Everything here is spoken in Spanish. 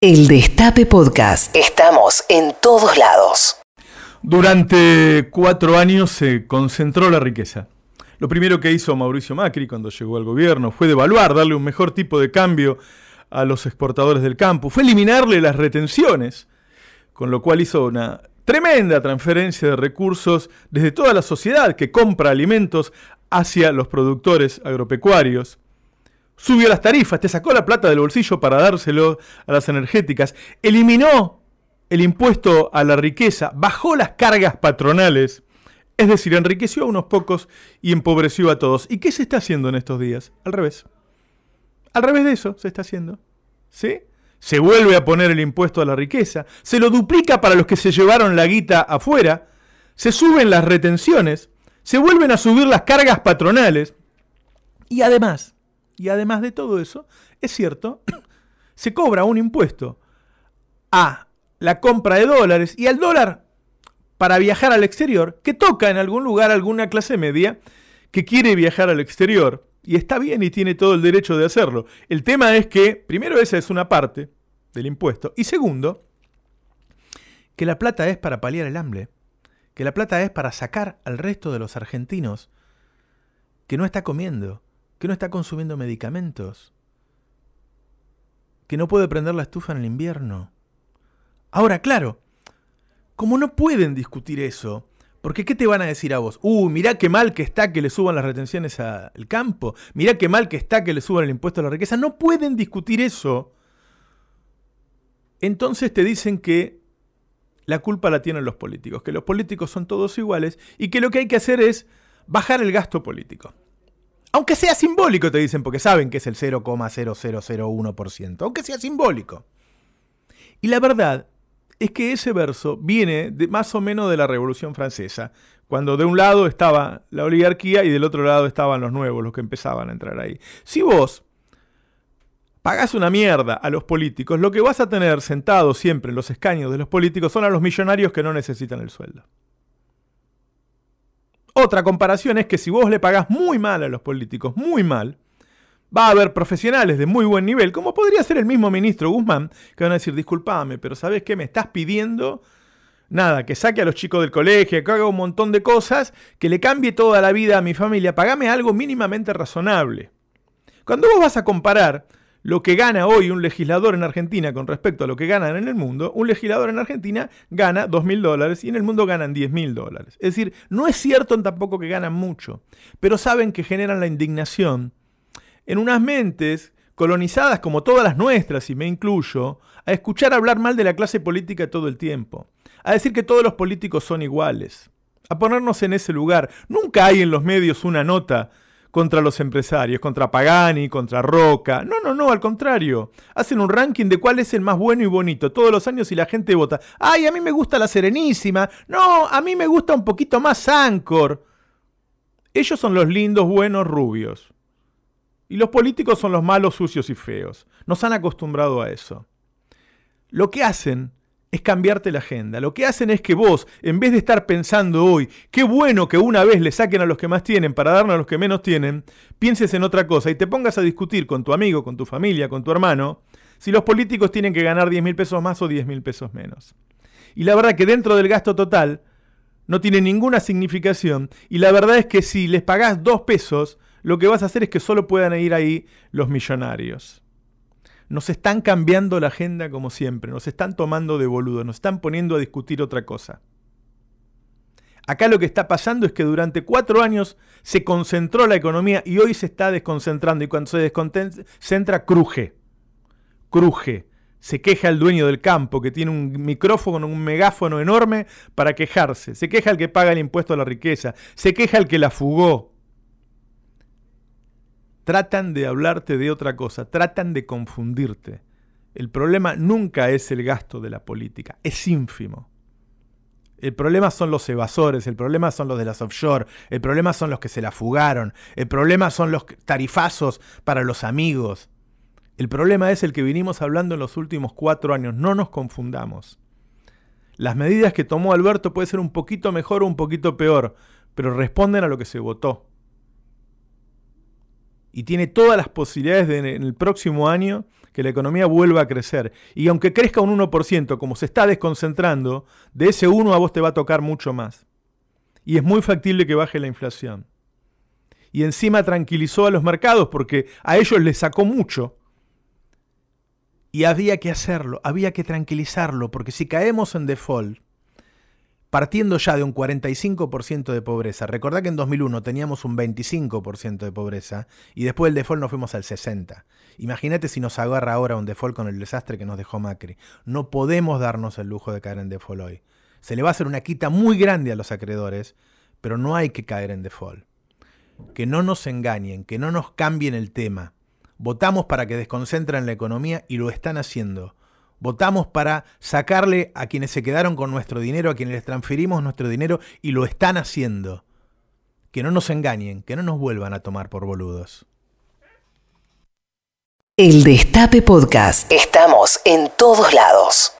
El Destape Podcast. Estamos en todos lados. Durante cuatro años se concentró la riqueza. Lo primero que hizo Mauricio Macri cuando llegó al gobierno fue devaluar, darle un mejor tipo de cambio a los exportadores del campo, fue eliminarle las retenciones, con lo cual hizo una tremenda transferencia de recursos desde toda la sociedad que compra alimentos hacia los productores agropecuarios subió las tarifas, te sacó la plata del bolsillo para dárselo a las energéticas, eliminó el impuesto a la riqueza, bajó las cargas patronales, es decir, enriqueció a unos pocos y empobreció a todos. ¿Y qué se está haciendo en estos días? Al revés. Al revés de eso se está haciendo. ¿Sí? Se vuelve a poner el impuesto a la riqueza, se lo duplica para los que se llevaron la guita afuera, se suben las retenciones, se vuelven a subir las cargas patronales y además y además de todo eso, es cierto, se cobra un impuesto a la compra de dólares y al dólar para viajar al exterior, que toca en algún lugar alguna clase media que quiere viajar al exterior. Y está bien y tiene todo el derecho de hacerlo. El tema es que, primero, esa es una parte del impuesto. Y segundo, que la plata es para paliar el hambre. Que la plata es para sacar al resto de los argentinos que no está comiendo, que no está consumiendo medicamentos, que no puede prender la estufa en el invierno. Ahora, claro, como no pueden discutir eso, porque ¿qué te van a decir a vos? Uh, mirá qué mal que está que le suban las retenciones al campo, mirá qué mal que está que le suban el impuesto a la riqueza. No pueden discutir eso. Entonces te dicen que la culpa la tienen los políticos, que los políticos son todos iguales y que lo que hay que hacer es bajar el gasto político. Aunque sea simbólico, te dicen, porque saben que es el 0,0001%. Aunque sea simbólico. Y la verdad es que ese verso viene más o menos de la Revolución Francesa, cuando de un lado estaba la oligarquía y del otro lado estaban los nuevos, los que empezaban a entrar ahí. Si vos pagás una mierda a los políticos, lo que vas a tener sentado siempre en los escaños de los políticos son a los millonarios que no necesitan el sueldo. Otra comparación es que si vos le pagás muy mal a los políticos, muy mal, va a haber profesionales de muy buen nivel, como podría ser el mismo ministro Guzmán, que van a decir, discúlpame, pero ¿sabes qué? Me estás pidiendo nada, que saque a los chicos del colegio, que haga un montón de cosas, que le cambie toda la vida a mi familia, pagame algo mínimamente razonable. Cuando vos vas a comparar lo que gana hoy un legislador en Argentina con respecto a lo que ganan en el mundo, un legislador en Argentina gana 2 mil dólares y en el mundo ganan 10 mil dólares. Es decir, no es cierto tampoco que ganan mucho, pero saben que generan la indignación en unas mentes colonizadas como todas las nuestras, y me incluyo, a escuchar hablar mal de la clase política todo el tiempo, a decir que todos los políticos son iguales, a ponernos en ese lugar. Nunca hay en los medios una nota contra los empresarios, contra Pagani, contra Roca. No, no, no, al contrario. Hacen un ranking de cuál es el más bueno y bonito todos los años y la gente vota. Ay, a mí me gusta la Serenísima. No, a mí me gusta un poquito más Ancor. Ellos son los lindos, buenos, rubios. Y los políticos son los malos, sucios y feos. Nos han acostumbrado a eso. Lo que hacen es cambiarte la agenda. Lo que hacen es que vos, en vez de estar pensando hoy, qué bueno que una vez le saquen a los que más tienen para darnos a los que menos tienen, pienses en otra cosa y te pongas a discutir con tu amigo, con tu familia, con tu hermano, si los políticos tienen que ganar 10 mil pesos más o 10 mil pesos menos. Y la verdad que dentro del gasto total no tiene ninguna significación y la verdad es que si les pagás dos pesos, lo que vas a hacer es que solo puedan ir ahí los millonarios. Nos están cambiando la agenda como siempre, nos están tomando de boludo, nos están poniendo a discutir otra cosa. Acá lo que está pasando es que durante cuatro años se concentró la economía y hoy se está desconcentrando y cuando se desconcentra cruje, cruje. Se queja el dueño del campo que tiene un micrófono, un megáfono enorme para quejarse. Se queja el que paga el impuesto a la riqueza. Se queja el que la fugó tratan de hablarte de otra cosa, tratan de confundirte. El problema nunca es el gasto de la política, es ínfimo. El problema son los evasores, el problema son los de las offshore, el problema son los que se la fugaron, el problema son los tarifazos para los amigos. El problema es el que vinimos hablando en los últimos cuatro años, no nos confundamos. Las medidas que tomó Alberto pueden ser un poquito mejor o un poquito peor, pero responden a lo que se votó. Y tiene todas las posibilidades de en el próximo año que la economía vuelva a crecer. Y aunque crezca un 1%, como se está desconcentrando, de ese 1 a vos te va a tocar mucho más. Y es muy factible que baje la inflación. Y encima tranquilizó a los mercados porque a ellos les sacó mucho. Y había que hacerlo, había que tranquilizarlo, porque si caemos en default, partiendo ya de un 45% de pobreza, recordá que en 2001 teníamos un 25% de pobreza y después del default nos fuimos al 60%. Imagínate si nos agarra ahora un default con el desastre que nos dejó Macri. No podemos darnos el lujo de caer en default hoy. Se le va a hacer una quita muy grande a los acreedores, pero no hay que caer en default. Que no nos engañen, que no nos cambien el tema. Votamos para que desconcentren la economía y lo están haciendo. Votamos para sacarle a quienes se quedaron con nuestro dinero, a quienes les transferimos nuestro dinero y lo están haciendo. Que no nos engañen, que no nos vuelvan a tomar por boludos. El Destape Podcast. Estamos en todos lados.